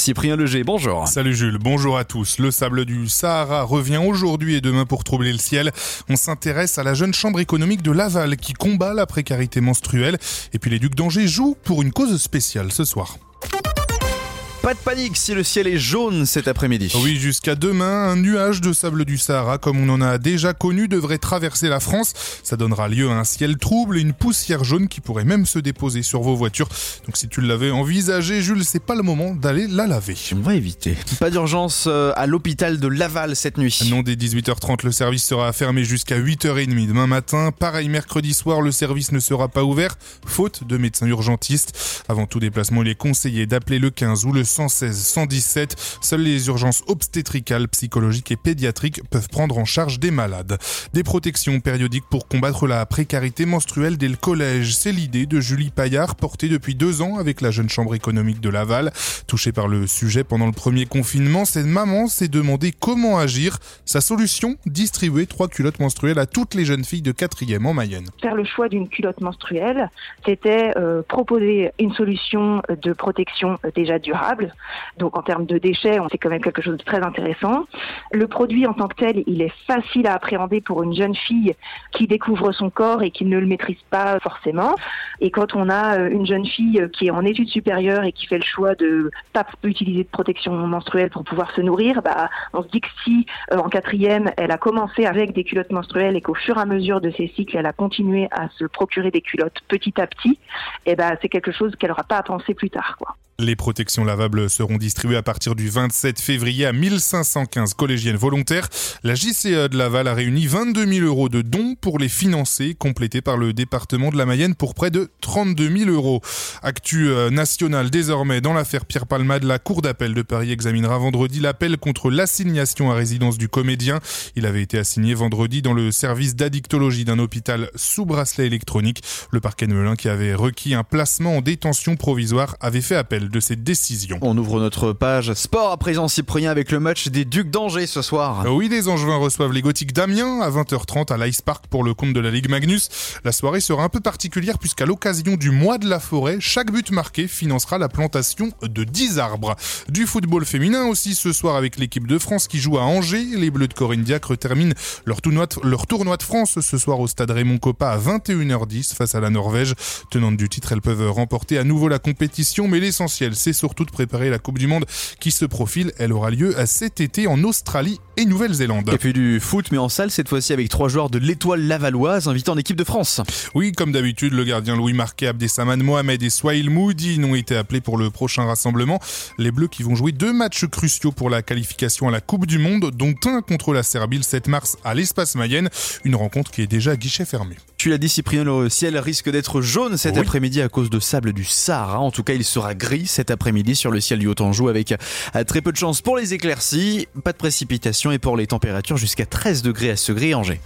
Cyprien Leger, bonjour. Salut Jules, bonjour à tous. Le sable du Sahara revient aujourd'hui et demain pour troubler le ciel. On s'intéresse à la jeune chambre économique de Laval qui combat la précarité menstruelle. Et puis les Ducs d'Angers jouent pour une cause spéciale ce soir. Pas de panique si le ciel est jaune cet après-midi. Oui, jusqu'à demain, un nuage de sable du Sahara, comme on en a déjà connu, devrait traverser la France. Ça donnera lieu à un ciel trouble et une poussière jaune qui pourrait même se déposer sur vos voitures. Donc si tu l'avais envisagé, Jules, c'est pas le moment d'aller la laver. On va éviter. Pas d'urgence euh, à l'hôpital de Laval cette nuit. Non, dès 18h30, le service sera fermé jusqu'à 8h30 demain matin. Pareil, mercredi soir, le service ne sera pas ouvert, faute de médecins urgentistes. Avant tout déplacement, il est conseillé d'appeler le 15 ou le 116 117. Seules les urgences obstétricales, psychologiques et pédiatriques peuvent prendre en charge des malades. Des protections périodiques pour combattre la précarité menstruelle dès le collège. C'est l'idée de Julie Paillard, portée depuis deux ans avec la jeune chambre économique de Laval. Touchée par le sujet pendant le premier confinement, cette maman s'est demandé comment agir. Sa solution, distribuer trois culottes menstruelles à toutes les jeunes filles de quatrième en Mayenne. Faire le choix d'une culotte menstruelle, c'était euh, proposer une solution de protection euh, déjà durable donc en termes de déchets, on fait quand même quelque chose de très intéressant. Le produit en tant que tel, il est facile à appréhender pour une jeune fille qui découvre son corps et qui ne le maîtrise pas forcément. Et quand on a euh, une jeune fille qui est en études supérieures et qui fait le choix de pas utiliser de protection menstruelle pour pouvoir se nourrir, bah, on se dit que si euh, en quatrième, elle a commencé avec des culottes menstruelles et qu'au fur et à mesure de ses cycles, elle a continué à se procurer des culottes petit à petit, et eh ben c'est quelque chose qu'elle n'aura pas à penser plus tard. Les protections lavables seront distribuées à partir du 27 février à 1515 collégiennes volontaires. La JCE de Laval a réuni 22 000 euros de dons pour les financer, complétés par le département de la Mayenne pour près de 32 000 euros. Actu euh, national désormais dans l'affaire Pierre Palmade, la Cour d'appel de Paris examinera vendredi l'appel contre l'assignation à résidence du comédien. Il avait été assigné vendredi dans le service d'addictologie d'un hôpital sous bracelet électronique. Le parquet de Melun qui avait requis un placement en détention provisoire avait fait appel de cette décision. On ouvre notre page sport à présent Cyprien avec le match des Ducs d'Angers ce soir. Euh, oui, les Angevins reçoivent les Gothiques d'Amiens à 20h30 à l'Ice Park pour le compte de la Ligue Magnus. La soirée sera un peu particulière puisqu'à l'occasion du mois de la forêt, chaque but marqué financera la plantation de 10 arbres. Du football féminin aussi ce soir avec l'équipe de France qui joue à Angers. Les Bleus de Corinne Diacre terminent leur tournoi, de, leur tournoi de France ce soir au stade Raymond Coppa à 21h10 face à la Norvège. Tenante du titre, elles peuvent remporter à nouveau la compétition, mais l'essentiel c'est surtout de préparer la Coupe du Monde qui se profile. Elle aura lieu cet été en Australie et Nouvelle-Zélande. Et puis du foot, mais en salle, cette fois-ci avec trois joueurs de l'étoile lavalloise invités en équipe de France. Oui, comme d'habitude, le gardien Louis Marquet, Abdesaman Mohamed et Swail Moudi n'ont été appelés pour le prochain rassemblement. Les Bleus qui vont jouer deux matchs cruciaux pour la qualification à la Coupe du Monde, dont un contre la Serbie le 7 mars à l'espace Mayenne. Une rencontre qui est déjà guichet fermé. Tu l'as dit Cyprien, le ciel risque d'être jaune cet après-midi à cause de sable du Sahara. En tout cas, il sera gris cet après-midi sur le ciel du Haut-Anjou avec euh, très peu de chance pour les éclaircies, pas de précipitations et pour les températures jusqu'à 13 degrés à Segré et Angers.